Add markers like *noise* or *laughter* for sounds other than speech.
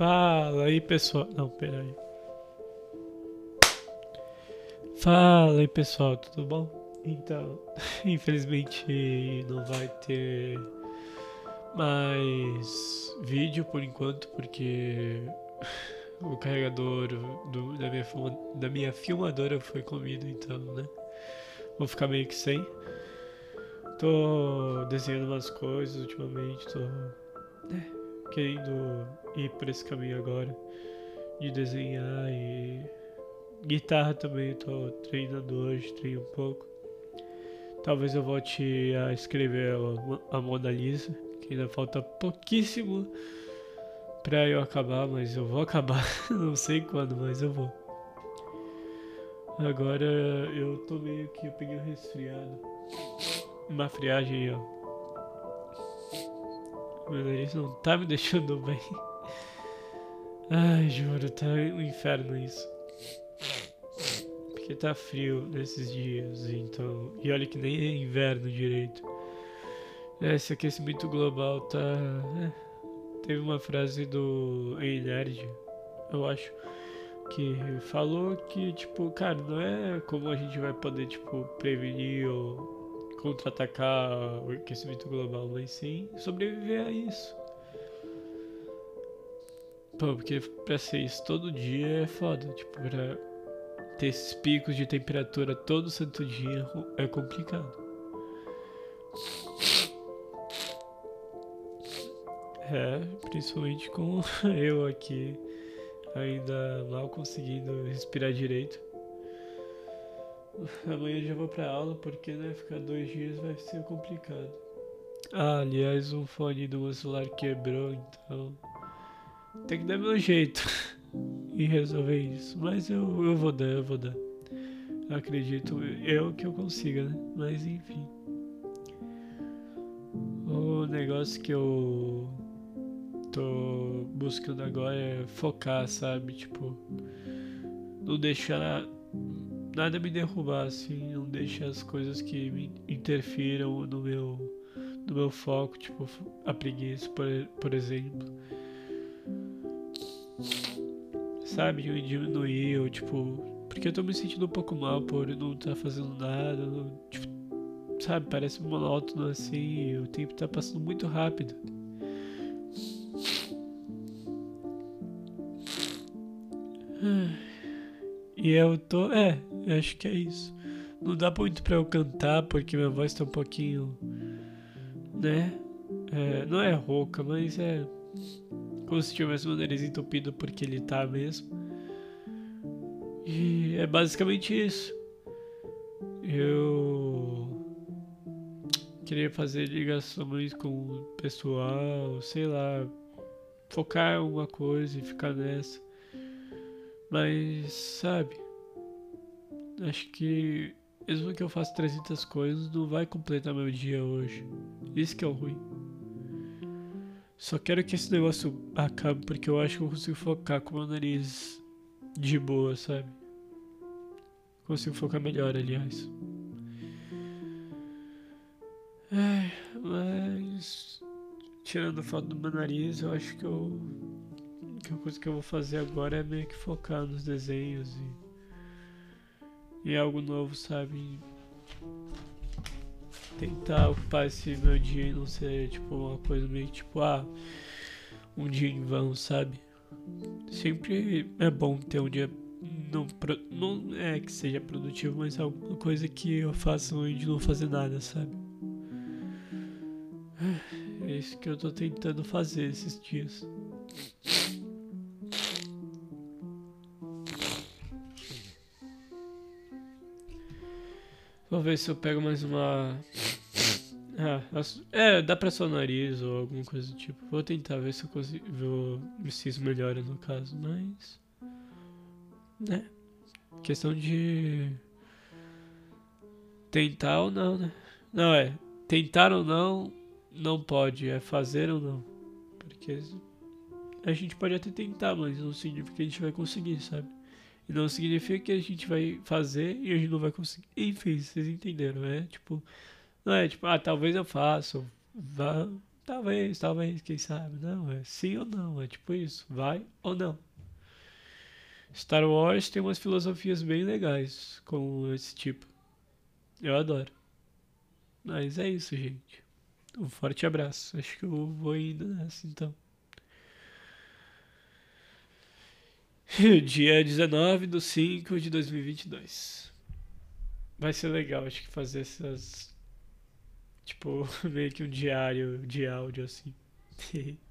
Fala aí, pessoal. Não, peraí. Fala aí, pessoal, tudo bom? Então, *laughs* infelizmente não vai ter mais vídeo por enquanto, porque *laughs* o carregador do, da, minha, da minha filmadora foi comido, então, né? Vou ficar meio que sem. Tô desenhando umas coisas ultimamente, tô né, querendo ir por esse caminho agora de desenhar e guitarra também, tô treinando hoje, treino um pouco. Talvez eu volte a escrever a, Mona Lisa, que ainda falta pouquíssimo pra eu acabar, mas eu vou acabar, *laughs* não sei quando, mas eu vou. Agora eu tô meio que eu peguei um resfriado. Uma friagem ó. Meu nariz não tá me *laughs* deixando bem. Ai, juro, tá um inferno isso. Porque tá frio nesses dias, então. E olha que nem é inverno direito. Esse aquecimento global tá. É. Teve uma frase do Ei Nerd, eu acho, que falou que, tipo, cara, não é como a gente vai poder, tipo, prevenir ou contra-atacar o aquecimento global, mas sim sobreviver a isso. Pô, porque pra ser isso todo dia é foda, tipo, pra ter esses picos de temperatura todo santo dia é complicado. É, principalmente com *laughs* eu aqui ainda mal conseguindo respirar direito. Amanhã já vou pra aula porque, né, ficar dois dias vai ser complicado. Ah, aliás, o fone do meu celular quebrou, então tem que dar meu jeito *laughs* e resolver isso. Mas eu, eu vou dar, eu vou dar. Acredito eu que eu consiga, né? Mas enfim. O negócio que eu tô buscando agora é focar, sabe? Tipo, não deixar nada me derrubar, assim, não deixa as coisas que me interfiram no meu, no meu foco, tipo a preguiça, por, por exemplo. Sabe, eu diminuir, ou tipo, porque eu tô me sentindo um pouco mal por não estar tá fazendo nada, não, tipo, sabe, parece monótono assim, o tempo tá passando muito rápido. E eu tô. É, acho que é isso. Não dá muito pra eu cantar porque minha voz tá um pouquinho. Né? É, não é rouca, mas é. Como se tivesse o nariz entupido porque ele tá mesmo. E é basicamente isso. Eu. Queria fazer ligações com o pessoal, sei lá. Focar em alguma coisa e ficar nessa. Mas, sabe? Acho que mesmo que eu faça 300 coisas, não vai completar meu dia hoje. Isso que é o ruim. Só quero que esse negócio acabe porque eu acho que eu consigo focar com meu nariz de boa, sabe? Consigo focar melhor, aliás. É, mas tirando a foto do meu nariz, eu acho que eu a coisa que eu vou fazer agora é meio que focar nos desenhos e, e algo novo, sabe? Tentar ocupar esse meu dia e não ser tipo uma coisa meio tipo, ah, um dia em vão, sabe? Sempre é bom ter um dia não, não é que seja produtivo, mas é alguma coisa que eu faça de não fazer nada, sabe? É isso que eu tô tentando fazer esses dias. Vou ver se eu pego mais uma. *coughs* Ah, é, dá pra só nariz ou alguma coisa do tipo. Vou tentar ver se eu consigo. se isso melhora no caso, mas. Né? Questão de. Tentar ou não, né? Não, é. Tentar ou não, não pode. É fazer ou não. Porque. A gente pode até tentar, mas não significa que a gente vai conseguir, sabe? E não significa que a gente vai fazer e a gente não vai conseguir. Enfim, vocês entenderam, né? Tipo, não é tipo, ah, talvez eu faça, vá. Talvez, talvez, quem sabe. Não, é sim ou não. É tipo isso. Vai ou não. Star Wars tem umas filosofias bem legais com esse tipo. Eu adoro. Mas é isso, gente. Um forte abraço. Acho que eu vou indo nessa então. *laughs* Dia 19 de 5 de 2022. Vai ser legal, acho que fazer essas. Tipo, *laughs* meio que um diário de áudio assim. *laughs*